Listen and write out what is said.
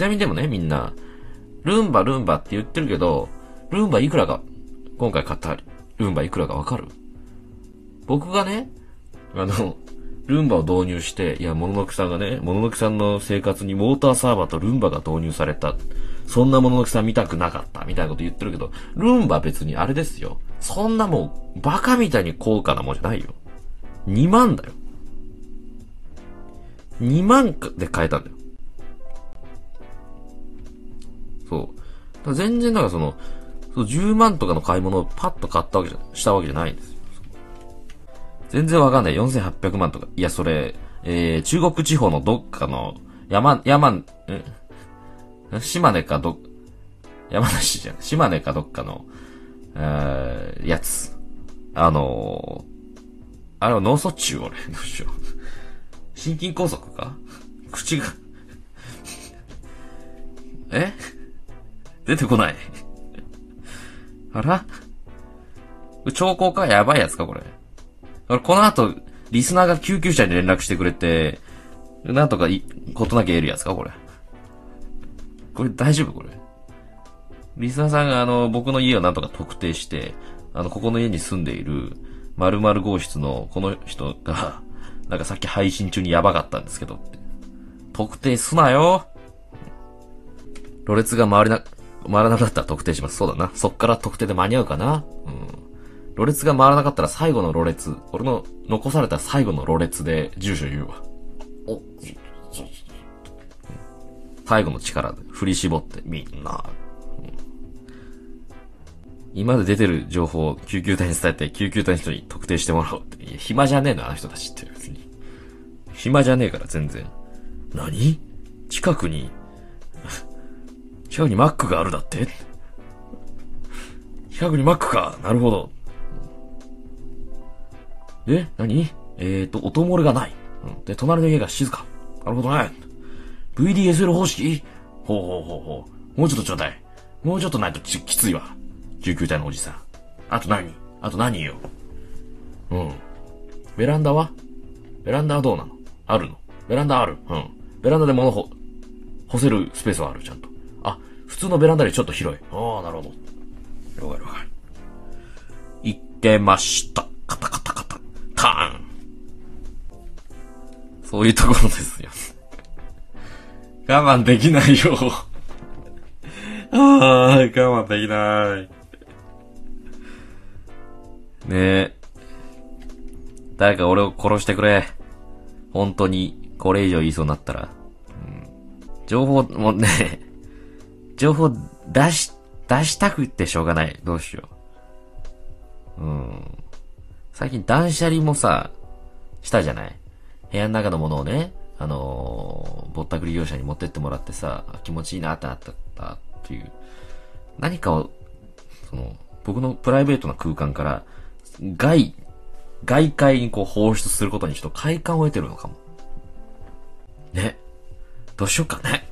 ちなみにでもね、みんな、ルンバルンバって言ってるけど、ルンバいくらか、今回買ったルンバいくらかわかる？僕がね、あの、ルンバを導入して、いや、モノノクさんがね、モノノクさんの生活にモーターサーバーとルンバが導入された。そんなモノノクさん見たくなかった。みたいなこと言ってるけど、ルンバ別にあれですよ。そんなもう、バカみたいに高価なもんじゃないよ。2万だよ。2万で買えたんだよ。全然だからその、そう10万とかの買い物をパッと買ったわけじゃ、したわけじゃないんですよ。全然わかんない。4800万とか。いや、それ、えー、中国地方のどっかの、山、山、ん島根かど、山梨じゃん。島根かどっかの、えー、やつ。あのー、あれは脳卒中俺。どうしよう。心筋梗塞か？口がえ？出てこない。あら？兆候かやばいやつかこれ。俺、この後、リスナーが救急車に連絡してくれて、なんとかい、ことなきゃ得るやつかこれ。これ大丈夫？これ。リスナーさんがあの、僕の家をなんとか特定して、あの、ここの家に住んでいる、〇〇号室のこの人が、なんかさっき配信中にやばかったんですけどって。特定すなよろれつが回りな、回らなかったら特定します。そうだな。そっから特定で間に合うかな。うん。ろれつが回らなかったら最後のろれつ。俺の残された最後のろれつで住所言うわ。お、最後の力で振り絞ってみんな。今まで出てる情報を救急隊に伝えて、救急隊の人に特定してもらおうって。いや、暇じゃねえの、あの人たちって別に。暇じゃねえから、全然。何？近くに、近くにマックがあるだって？近くにマックか？なるほど。え何？えーと、音漏れがない。で、隣の家が静か。なるほどね。VDSL 方式？ほうほうほうほう。もうちょっとちょうだい。もうちょっとないときついわ。救急隊のおじさん。あと何？あと何よ？うん。ベランダは？ベランダはどうなの？あるのベランダあるうん。ベランダで物ほ、干せるスペースはある、ちゃんと。あ、普通のベランダよりちょっと広い。ああ、なるほど。了解了解。いけました。カタカタカタ。ターン。そういうところですよ。我慢できないよ。ああ、我慢できない。ねえ。誰か俺を殺してくれ。本当に、これ以上言いそうになったら。うん、情報もね、情報出し、出したくってしょうがない。どうしよう。うん。最近断捨離もさ、したじゃない？部屋の中のものをね、あのーぼったくり業者に持ってってもらってさ、気持ちいいなってなったっていう。何かを、その、僕のプライベートな空間から、外、外界にこう放出することにちょっと快感を得てるのかも。ね。どうしようかね。